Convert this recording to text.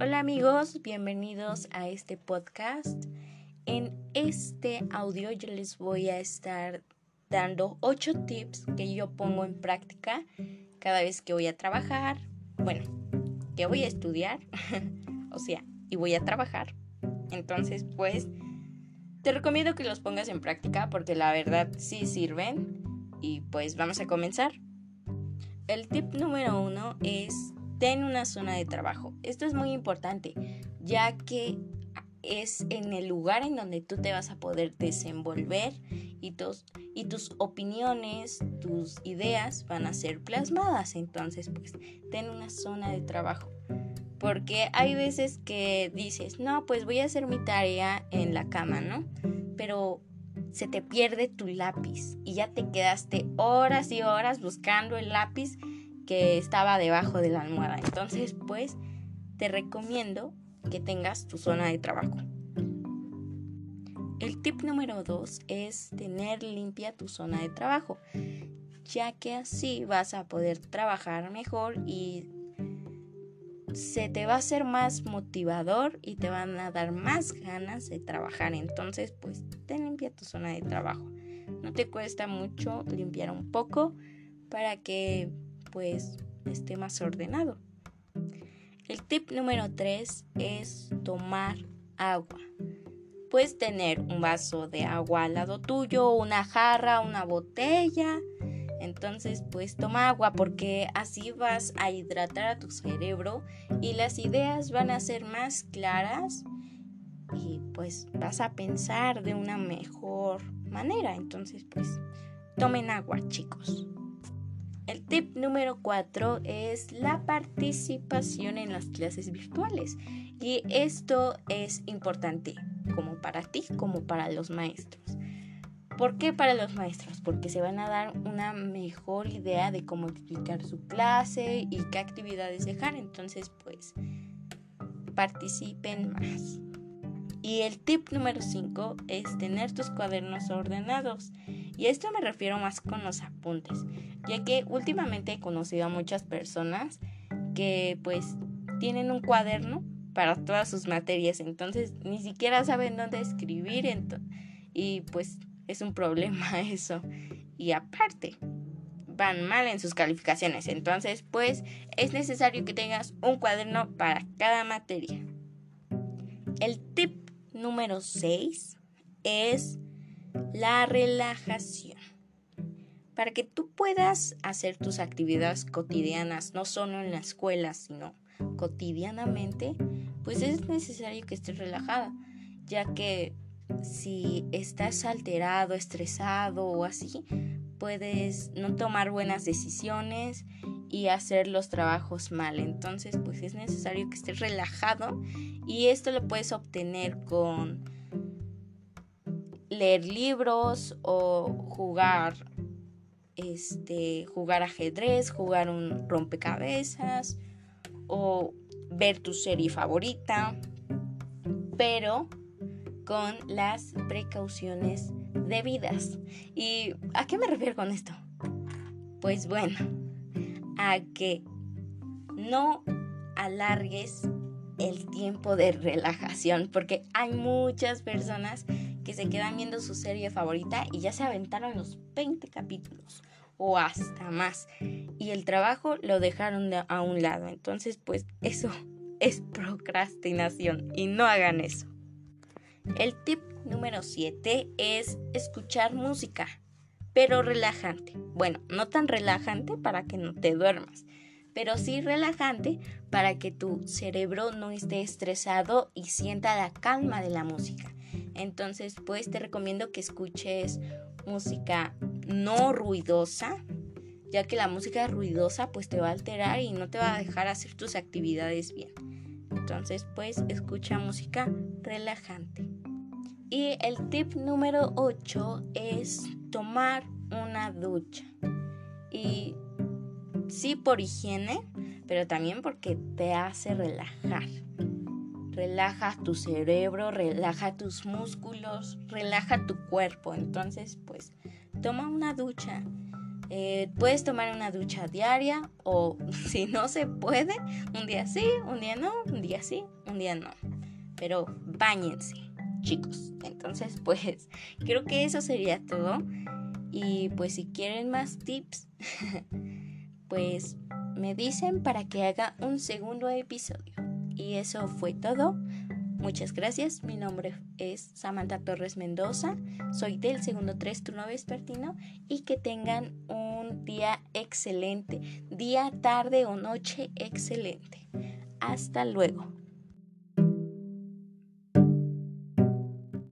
Hola amigos, bienvenidos a este podcast. En este audio yo les voy a estar dando 8 tips que yo pongo en práctica cada vez que voy a trabajar. Bueno, que voy a estudiar, o sea, y voy a trabajar. Entonces, pues, te recomiendo que los pongas en práctica porque la verdad sí sirven. Y pues vamos a comenzar. El tip número uno es ten una zona de trabajo. Esto es muy importante, ya que es en el lugar en donde tú te vas a poder desenvolver y tus, y tus opiniones, tus ideas van a ser plasmadas. Entonces, pues, ten una zona de trabajo. Porque hay veces que dices, no, pues voy a hacer mi tarea en la cama, ¿no? Pero se te pierde tu lápiz y ya te quedaste horas y horas buscando el lápiz que estaba debajo de la almohada. Entonces, pues, te recomiendo que tengas tu zona de trabajo. El tip número dos es tener limpia tu zona de trabajo, ya que así vas a poder trabajar mejor y se te va a hacer más motivador y te van a dar más ganas de trabajar. Entonces, pues, ten limpia tu zona de trabajo. No te cuesta mucho limpiar un poco para que pues esté más ordenado. El tip número 3 es tomar agua. Puedes tener un vaso de agua al lado tuyo, una jarra, una botella. Entonces, pues toma agua porque así vas a hidratar a tu cerebro y las ideas van a ser más claras y pues vas a pensar de una mejor manera. Entonces, pues tomen agua, chicos. El tip número 4 es la participación en las clases virtuales. Y esto es importante como para ti como para los maestros. ¿Por qué para los maestros? Porque se van a dar una mejor idea de cómo explicar su clase y qué actividades dejar. Entonces, pues, participen más. Y el tip número 5 es tener tus cuadernos ordenados. Y esto me refiero más con los apuntes, ya que últimamente he conocido a muchas personas que pues tienen un cuaderno para todas sus materias, entonces ni siquiera saben dónde escribir y pues es un problema eso. Y aparte, van mal en sus calificaciones, entonces pues es necesario que tengas un cuaderno para cada materia. El tip número 6 es la relajación. Para que tú puedas hacer tus actividades cotidianas, no solo en la escuela, sino cotidianamente, pues es necesario que estés relajada, ya que si estás alterado, estresado o así, puedes no tomar buenas decisiones y hacer los trabajos mal. Entonces, pues es necesario que estés relajado y esto lo puedes obtener con leer libros o jugar este jugar ajedrez, jugar un rompecabezas o ver tu serie favorita, pero con las precauciones debidas. ¿Y a qué me refiero con esto? Pues bueno, a que no alargues el tiempo de relajación, porque hay muchas personas que se quedan viendo su serie favorita y ya se aventaron los 20 capítulos o hasta más. Y el trabajo lo dejaron a un lado. Entonces, pues eso es procrastinación y no hagan eso. El tip número 7 es escuchar música, pero relajante. Bueno, no tan relajante para que no te duermas, pero sí relajante para que tu cerebro no esté estresado y sienta la calma de la música. Entonces, pues te recomiendo que escuches música no ruidosa, ya que la música ruidosa pues te va a alterar y no te va a dejar hacer tus actividades bien. Entonces, pues escucha música relajante. Y el tip número 8 es tomar una ducha. Y sí por higiene, pero también porque te hace relajar relaja tu cerebro, relaja tus músculos, relaja tu cuerpo. Entonces, pues, toma una ducha. Eh, puedes tomar una ducha diaria o si no se puede, un día sí, un día no, un día sí, un día no. Pero bañense, chicos. Entonces, pues creo que eso sería todo. Y pues si quieren más tips, pues me dicen para que haga un segundo episodio. Y eso fue todo. Muchas gracias. Mi nombre es Samantha Torres Mendoza. Soy del segundo 3 turno vespertino y que tengan un día excelente. Día, tarde o noche excelente. Hasta luego.